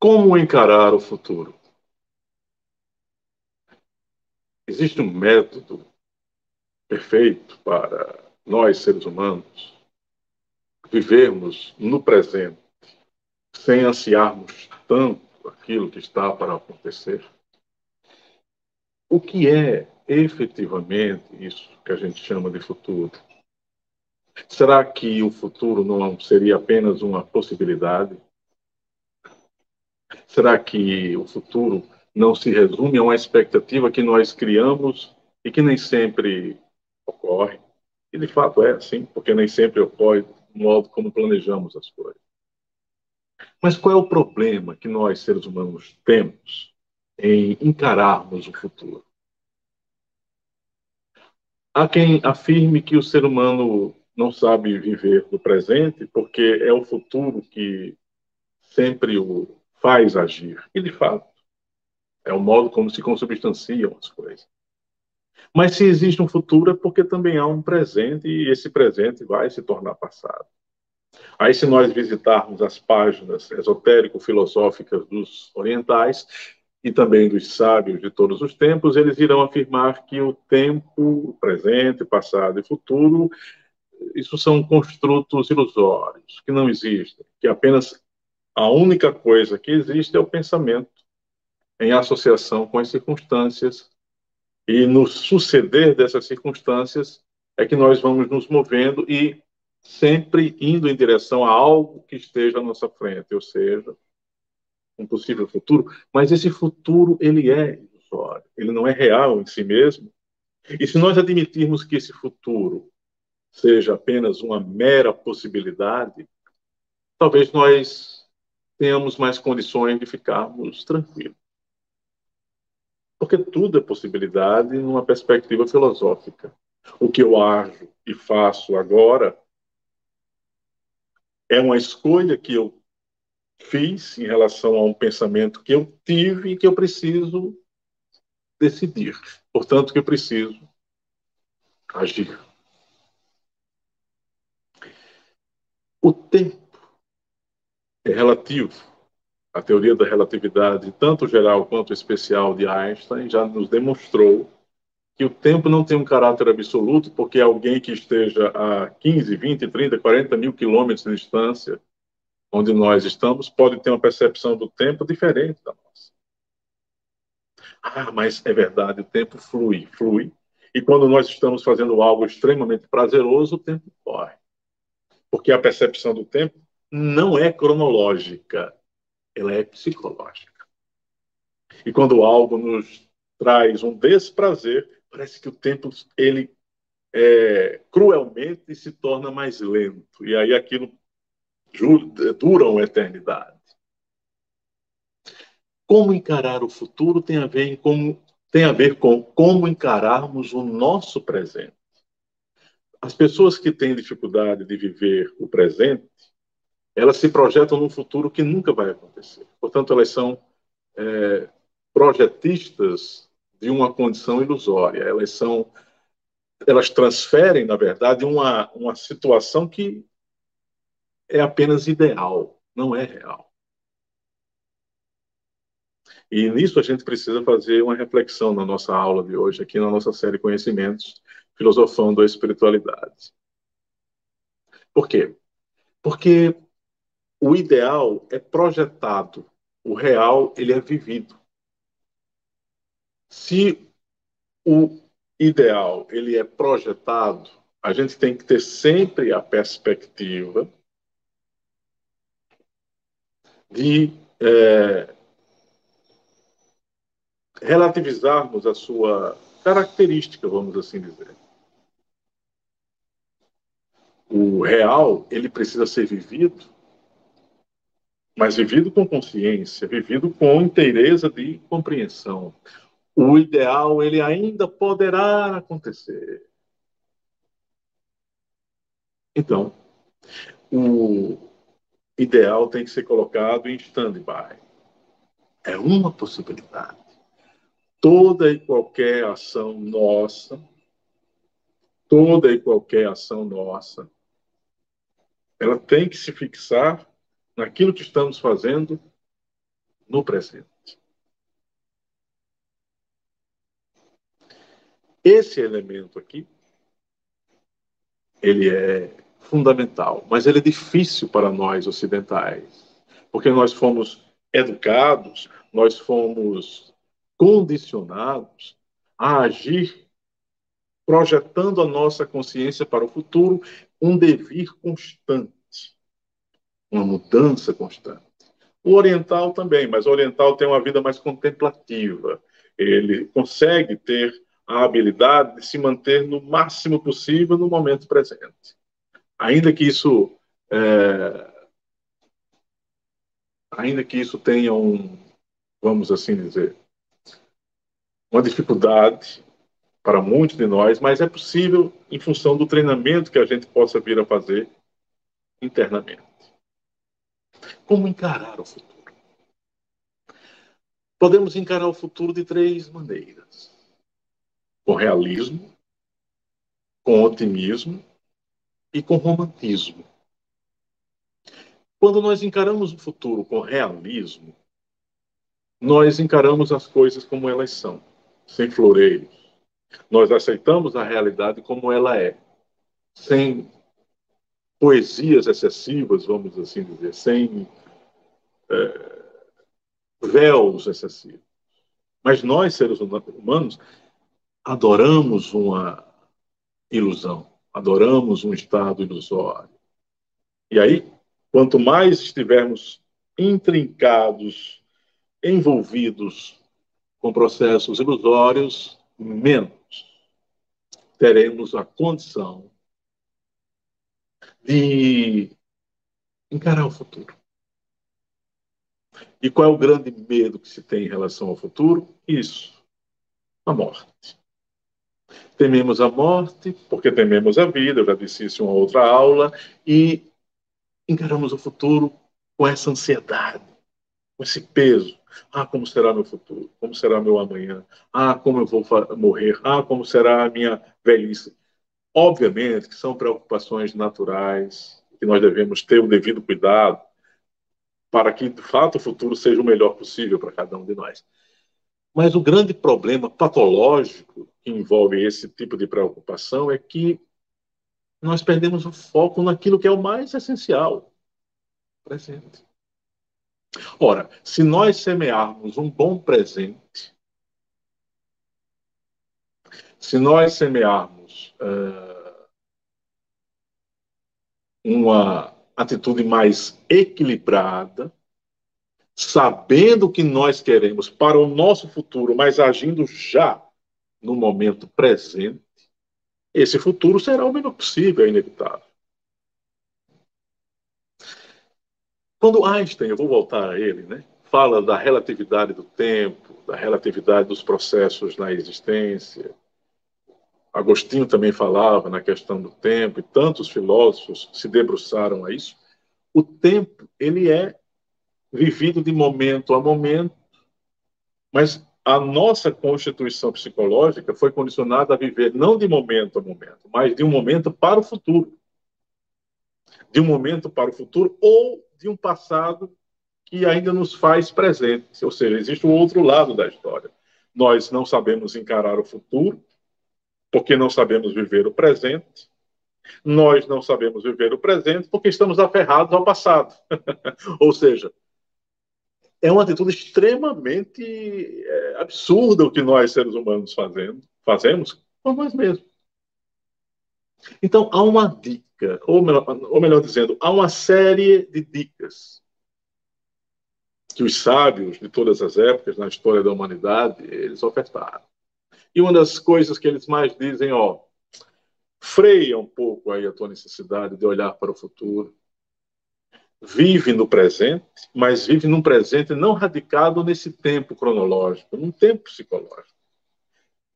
Como encarar o futuro? Existe um método perfeito para nós, seres humanos, vivermos no presente, sem ansiarmos tanto aquilo que está para acontecer? O que é efetivamente isso que a gente chama de futuro? Será que o futuro não seria apenas uma possibilidade? Será que o futuro não se resume a uma expectativa que nós criamos e que nem sempre ocorre? E de fato é assim, porque nem sempre ocorre do modo como planejamos as coisas. Mas qual é o problema que nós, seres humanos, temos em encararmos o futuro? Há quem afirme que o ser humano não sabe viver no presente porque é o futuro que sempre o faz agir. E, de fato, é o modo como se consubstanciam as coisas. Mas se existe um futuro é porque também há um presente e esse presente vai se tornar passado. Aí, se nós visitarmos as páginas esotérico-filosóficas dos orientais e também dos sábios de todos os tempos, eles irão afirmar que o tempo, presente, passado e futuro isso são construtos ilusórios, que não existem, que apenas a única coisa que existe é o pensamento em associação com as circunstâncias, e no suceder dessas circunstâncias é que nós vamos nos movendo e sempre indo em direção a algo que esteja à nossa frente, ou seja, um possível futuro, mas esse futuro ele é ilusório, ele não é real em si mesmo. E se nós admitirmos que esse futuro seja apenas uma mera possibilidade, talvez nós tenhamos mais condições de ficarmos tranquilos. Porque tudo é possibilidade numa perspectiva filosófica. O que eu ajo e faço agora é uma escolha que eu fiz em relação a um pensamento que eu tive e que eu preciso decidir. Portanto, que eu preciso agir. O tempo é relativo. A teoria da relatividade, tanto geral quanto especial de Einstein, já nos demonstrou que o tempo não tem um caráter absoluto, porque alguém que esteja a 15, 20, 30, 40 mil quilômetros de distância, onde nós estamos, pode ter uma percepção do tempo diferente da nossa. Ah, mas é verdade, o tempo flui, flui. E quando nós estamos fazendo algo extremamente prazeroso, o tempo corre porque a percepção do tempo não é cronológica, ela é psicológica. E quando algo nos traz um desprazer, parece que o tempo ele é, cruelmente se torna mais lento e aí aquilo dura uma eternidade. Como encarar o futuro tem a ver, com, tem a ver com como encararmos o nosso presente as pessoas que têm dificuldade de viver o presente, elas se projetam num futuro que nunca vai acontecer. Portanto, elas são é, projetistas de uma condição ilusória. Elas são, elas transferem, na verdade, uma, uma situação que é apenas ideal, não é real. E nisso a gente precisa fazer uma reflexão na nossa aula de hoje, aqui na nossa série Conhecimentos, filosofando a espiritualidade. Por quê? Porque o ideal é projetado, o real ele é vivido. Se o ideal ele é projetado, a gente tem que ter sempre a perspectiva de é, relativizarmos a sua característica, vamos assim dizer o real ele precisa ser vivido, mas vivido com consciência, vivido com inteireza de compreensão. O ideal ele ainda poderá acontecer. Então, o ideal tem que ser colocado em stand-by. É uma possibilidade. Toda e qualquer ação nossa, toda e qualquer ação nossa, ela tem que se fixar naquilo que estamos fazendo no presente. Esse elemento aqui, ele é fundamental, mas ele é difícil para nós ocidentais, porque nós fomos educados, nós fomos condicionados a agir projetando a nossa consciência para o futuro, um devir constante, uma mudança constante. O oriental também, mas o oriental tem uma vida mais contemplativa. Ele consegue ter a habilidade de se manter no máximo possível no momento presente. Ainda que isso é, ainda que isso tenha um, vamos assim dizer, uma dificuldade para muitos de nós, mas é possível em função do treinamento que a gente possa vir a fazer internamente. Como encarar o futuro? Podemos encarar o futuro de três maneiras: com realismo, com otimismo e com romantismo. Quando nós encaramos o futuro com realismo, nós encaramos as coisas como elas são, sem floreios. Nós aceitamos a realidade como ela é, sem poesias excessivas, vamos assim dizer, sem é, véus excessivos. Mas nós, seres humanos, adoramos uma ilusão, adoramos um estado ilusório. E aí, quanto mais estivermos intrincados, envolvidos com processos ilusórios, menos teremos a condição de encarar o futuro. E qual é o grande medo que se tem em relação ao futuro? Isso, a morte. Tememos a morte, porque tememos a vida, eu já disse isso em uma outra aula, e encaramos o futuro com essa ansiedade, com esse peso. Ah, como será meu futuro? Como será meu amanhã? Ah, como eu vou morrer? Ah, como será a minha velhice? Obviamente que são preocupações naturais, que nós devemos ter o devido cuidado para que, de fato, o futuro seja o melhor possível para cada um de nós. Mas o grande problema patológico que envolve esse tipo de preocupação é que nós perdemos o foco naquilo que é o mais essencial, presente. Ora, se nós semearmos um bom presente, se nós semearmos uh, uma atitude mais equilibrada, sabendo o que nós queremos para o nosso futuro, mas agindo já no momento presente, esse futuro será o melhor possível, é inevitável. Quando Einstein, eu vou voltar a ele, né, fala da relatividade do tempo, da relatividade dos processos na existência, Agostinho também falava na questão do tempo, e tantos filósofos se debruçaram a isso. O tempo, ele é vivido de momento a momento, mas a nossa constituição psicológica foi condicionada a viver não de momento a momento, mas de um momento para o futuro. De um momento para o futuro ou de um passado que ainda nos faz presente. Ou seja, existe o outro lado da história. Nós não sabemos encarar o futuro, porque não sabemos viver o presente. Nós não sabemos viver o presente porque estamos aferrados ao passado. Ou seja, é uma atitude extremamente é, absurda o que nós, seres humanos, fazendo, fazemos por nós mesmos. Então, há uma dica, ou melhor, ou melhor dizendo, há uma série de dicas que os sábios de todas as épocas na história da humanidade eles ofertaram. E uma das coisas que eles mais dizem, ó, freia um pouco aí a tua necessidade de olhar para o futuro. Vive no presente, mas vive num presente não radicado nesse tempo cronológico, num tempo psicológico.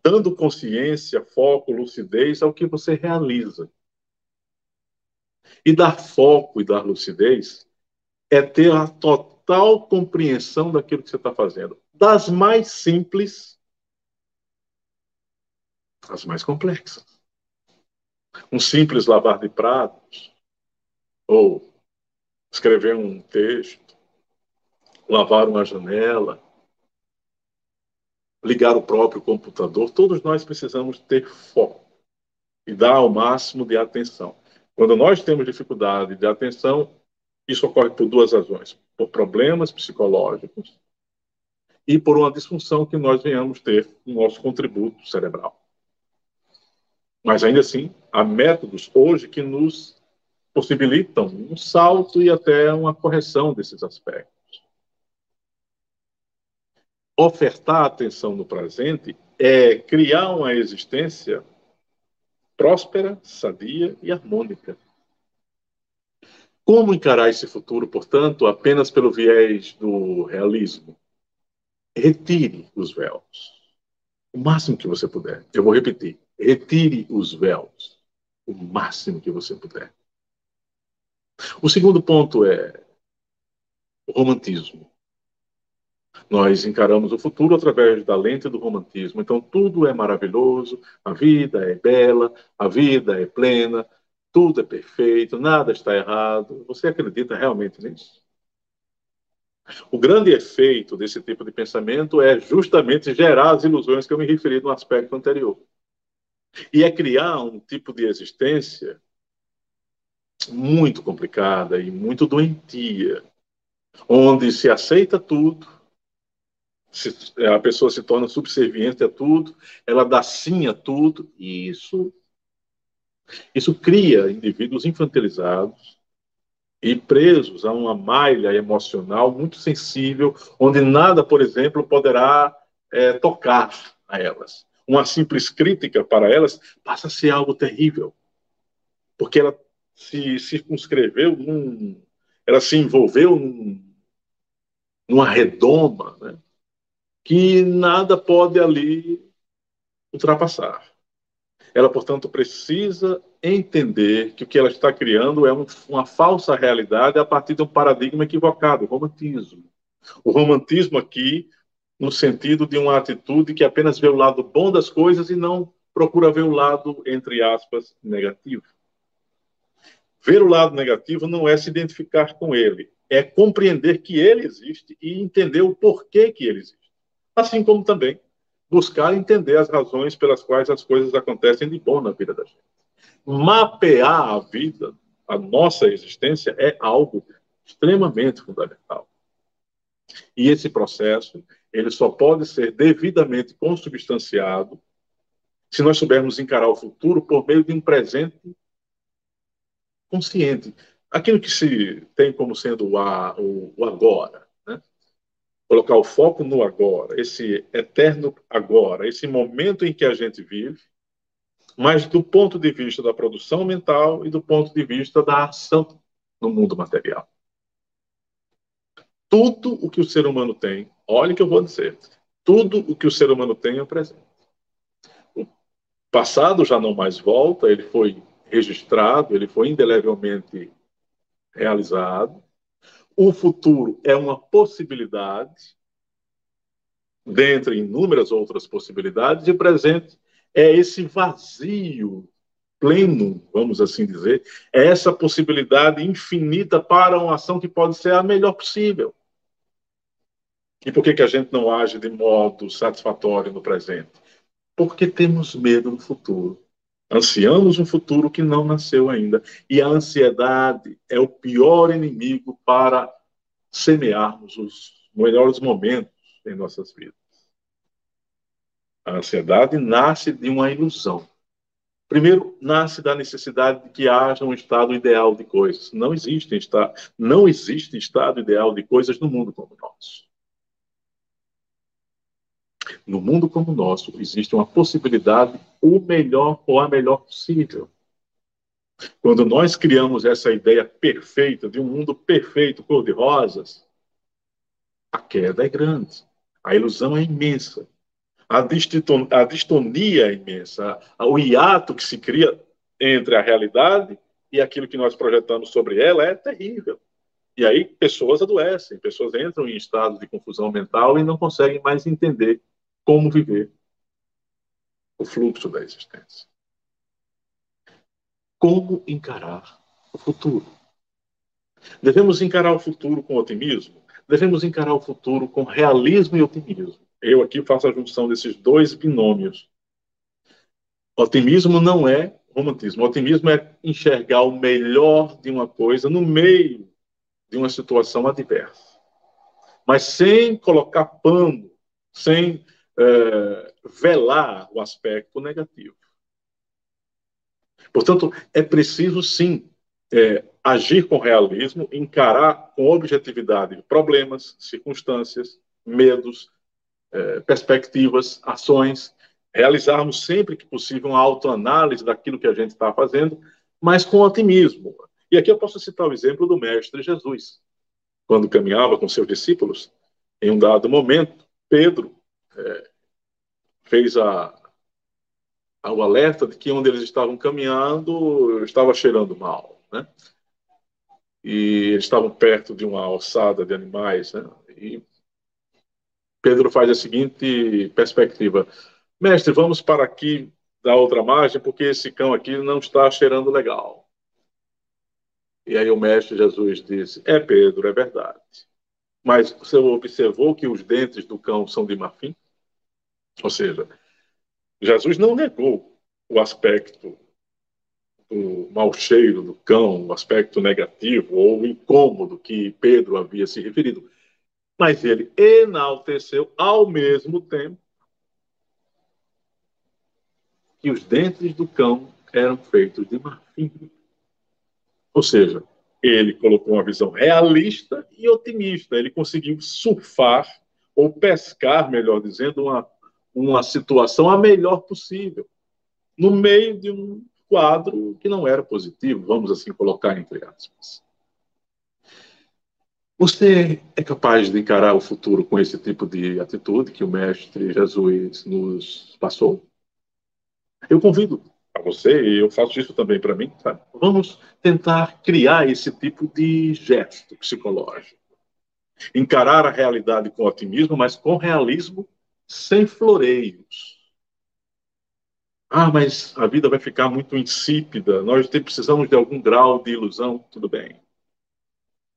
Dando consciência, foco, lucidez ao que você realiza. E dar foco e dar lucidez é ter a total compreensão daquilo que você está fazendo. Das mais simples as mais complexas. Um simples lavar de pratos, ou escrever um texto, lavar uma janela, ligar o próprio computador, todos nós precisamos ter foco e dar o máximo de atenção. Quando nós temos dificuldade de atenção, isso ocorre por duas razões: por problemas psicológicos e por uma disfunção que nós venhamos ter no nosso contributo cerebral. Mas ainda assim, há métodos hoje que nos possibilitam um salto e até uma correção desses aspectos. Ofertar atenção no presente é criar uma existência próspera, sadia e harmônica. Como encarar esse futuro, portanto, apenas pelo viés do realismo? Retire os véus. O máximo que você puder. Eu vou repetir. Retire os véus o máximo que você puder. O segundo ponto é o romantismo. Nós encaramos o futuro através da lente do romantismo. Então, tudo é maravilhoso, a vida é bela, a vida é plena, tudo é perfeito, nada está errado. Você acredita realmente nisso? O grande efeito desse tipo de pensamento é justamente gerar as ilusões que eu me referi no aspecto anterior. E é criar um tipo de existência muito complicada e muito doentia, onde se aceita tudo, se, a pessoa se torna subserviente a tudo, ela dá sim a tudo, e isso, isso cria indivíduos infantilizados e presos a uma malha emocional muito sensível, onde nada, por exemplo, poderá é, tocar a elas uma simples crítica para elas passa a ser algo terrível. Porque ela se circunscreveu num. Ela se envolveu num, numa redoma né, que nada pode ali ultrapassar. Ela, portanto, precisa entender que o que ela está criando é um, uma falsa realidade a partir de um paradigma equivocado, o romantismo. O romantismo aqui no sentido de uma atitude que apenas vê o lado bom das coisas e não procura ver o lado, entre aspas, negativo. Ver o lado negativo não é se identificar com ele, é compreender que ele existe e entender o porquê que ele existe. Assim como também buscar entender as razões pelas quais as coisas acontecem de bom na vida da gente. Mapear a vida, a nossa existência, é algo extremamente fundamental. E esse processo ele só pode ser devidamente consubstanciado se nós soubermos encarar o futuro por meio de um presente consciente. Aquilo que se tem como sendo a, o, o agora. Né? Colocar o foco no agora, esse eterno agora, esse momento em que a gente vive, mas do ponto de vista da produção mental e do ponto de vista da ação no mundo material tudo o que o ser humano tem, olha o que eu vou dizer, tudo o que o ser humano tem é presente. O passado já não mais volta, ele foi registrado, ele foi indelevelmente realizado. O futuro é uma possibilidade, dentre inúmeras outras possibilidades, e o presente é esse vazio pleno, vamos assim dizer, é essa possibilidade infinita para uma ação que pode ser a melhor possível. E por que, que a gente não age de modo satisfatório no presente? Porque temos medo do futuro. Ansiamos um futuro que não nasceu ainda. E a ansiedade é o pior inimigo para semearmos os melhores momentos em nossas vidas. A ansiedade nasce de uma ilusão. Primeiro, nasce da necessidade de que haja um estado ideal de coisas. Não existe, não existe estado ideal de coisas no mundo como o nosso. No mundo como o nosso, existe uma possibilidade, o melhor ou a melhor possível. Quando nós criamos essa ideia perfeita, de um mundo perfeito, cor-de-rosas, a queda é grande, a ilusão é imensa, a, a distonia é imensa, o hiato que se cria entre a realidade e aquilo que nós projetamos sobre ela é terrível. E aí pessoas adoecem, pessoas entram em estado de confusão mental e não conseguem mais entender como viver o fluxo da existência. Como encarar o futuro. Devemos encarar o futuro com otimismo? Devemos encarar o futuro com realismo e otimismo. Eu aqui faço a junção desses dois binômios. Otimismo não é romantismo. Otimismo é enxergar o melhor de uma coisa no meio de uma situação adversa. Mas sem colocar pano, sem é, velar o aspecto negativo. Portanto, é preciso sim é, agir com realismo, encarar com objetividade problemas, circunstâncias, medos, é, perspectivas, ações, realizarmos sempre que possível uma autoanálise daquilo que a gente está fazendo, mas com otimismo. E aqui eu posso citar o exemplo do Mestre Jesus. Quando caminhava com seus discípulos, em um dado momento, Pedro é, fez a, o alerta de que onde eles estavam caminhando estava cheirando mal, né? E eles estavam perto de uma alçada de animais, né? E Pedro faz a seguinte perspectiva: Mestre, vamos para aqui da outra margem, porque esse cão aqui não está cheirando legal. E aí o mestre Jesus disse: É Pedro, é verdade. Mas você observou que os dentes do cão são de marfim? Ou seja, Jesus não negou o aspecto do mau cheiro do cão, o aspecto negativo ou incômodo que Pedro havia se referido. Mas ele enalteceu ao mesmo tempo que os dentes do cão eram feitos de marfim. Ou seja, ele colocou uma visão realista e otimista. Ele conseguiu surfar, ou pescar, melhor dizendo, uma uma situação a melhor possível, no meio de um quadro que não era positivo, vamos assim colocar entre aspas. Você é capaz de encarar o futuro com esse tipo de atitude que o Mestre Jesus nos passou? Eu convido a você, e eu faço isso também para mim, sabe? vamos tentar criar esse tipo de gesto psicológico. Encarar a realidade com otimismo, mas com realismo sem floreios. Ah, mas a vida vai ficar muito insípida, nós precisamos de algum grau de ilusão, tudo bem.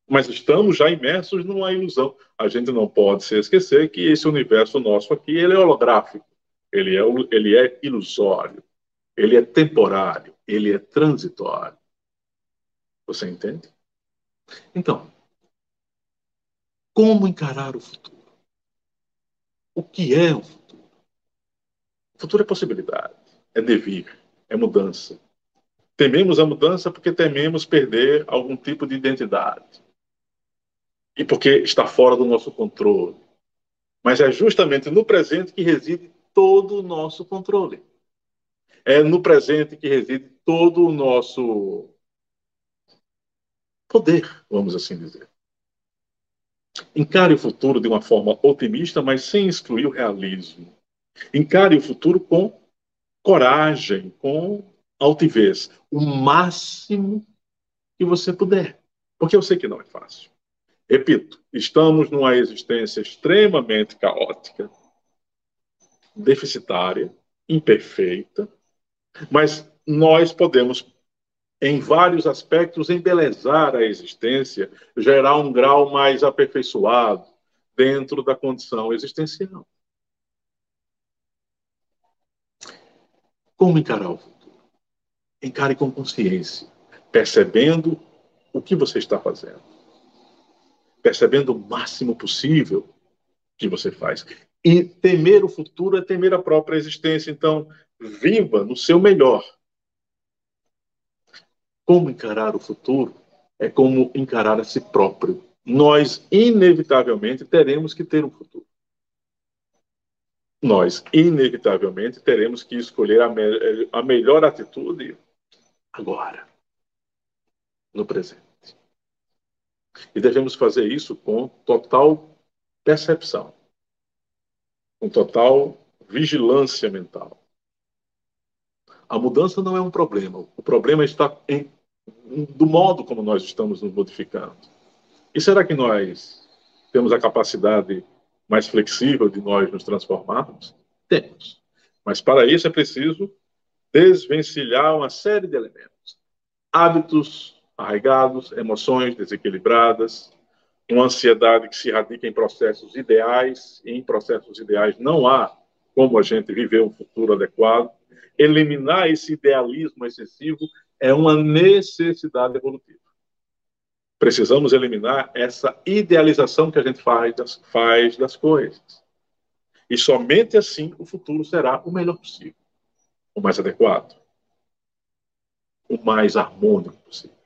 Mas estamos já imersos numa ilusão. A gente não pode se esquecer que esse universo nosso aqui, ele é holográfico, ele é, ele é ilusório, ele é temporário, ele é transitório. Você entende? Então, como encarar o futuro? O que é o futuro? O futuro é possibilidade, é devir, é mudança. Tememos a mudança porque tememos perder algum tipo de identidade. E porque está fora do nosso controle. Mas é justamente no presente que reside todo o nosso controle. É no presente que reside todo o nosso poder, vamos assim dizer. Encare o futuro de uma forma otimista, mas sem excluir o realismo. Encare o futuro com coragem, com altivez, o máximo que você puder. Porque eu sei que não é fácil. Repito, estamos numa existência extremamente caótica, deficitária, imperfeita, mas nós podemos em vários aspectos, embelezar a existência, gerar um grau mais aperfeiçoado dentro da condição existencial. Como encarar o futuro? Encare com consciência, percebendo o que você está fazendo, percebendo o máximo possível que você faz. E temer o futuro é temer a própria existência. Então, viva no seu melhor como encarar o futuro é como encarar a si próprio. Nós, inevitavelmente, teremos que ter um futuro. Nós, inevitavelmente, teremos que escolher a, me a melhor atitude agora, no presente. E devemos fazer isso com total percepção, com total vigilância mental. A mudança não é um problema. O problema está em do modo como nós estamos nos modificando. E será que nós temos a capacidade mais flexível de nós nos transformarmos? Temos. Mas para isso é preciso desvencilhar uma série de elementos. Hábitos arraigados, emoções desequilibradas, uma ansiedade que se radica em processos ideais, e em processos ideais não há como a gente viver um futuro adequado. Eliminar esse idealismo excessivo é uma necessidade evolutiva. Precisamos eliminar essa idealização que a gente faz das, faz das coisas. E somente assim o futuro será o melhor possível, o mais adequado, o mais harmônico possível.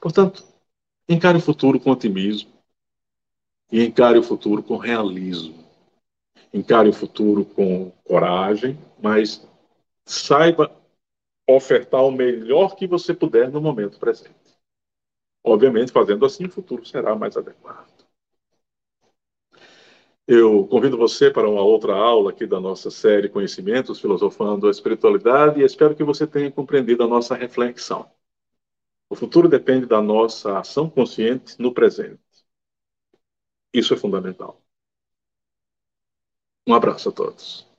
Portanto, encare o futuro com otimismo e encare o futuro com realismo. Encare o futuro com coragem, mas saiba ofertar o melhor que você puder no momento presente. Obviamente, fazendo assim, o futuro será mais adequado. Eu convido você para uma outra aula aqui da nossa série Conhecimentos, Filosofando a Espiritualidade, e espero que você tenha compreendido a nossa reflexão. O futuro depende da nossa ação consciente no presente. Isso é fundamental. Um abraço a todos.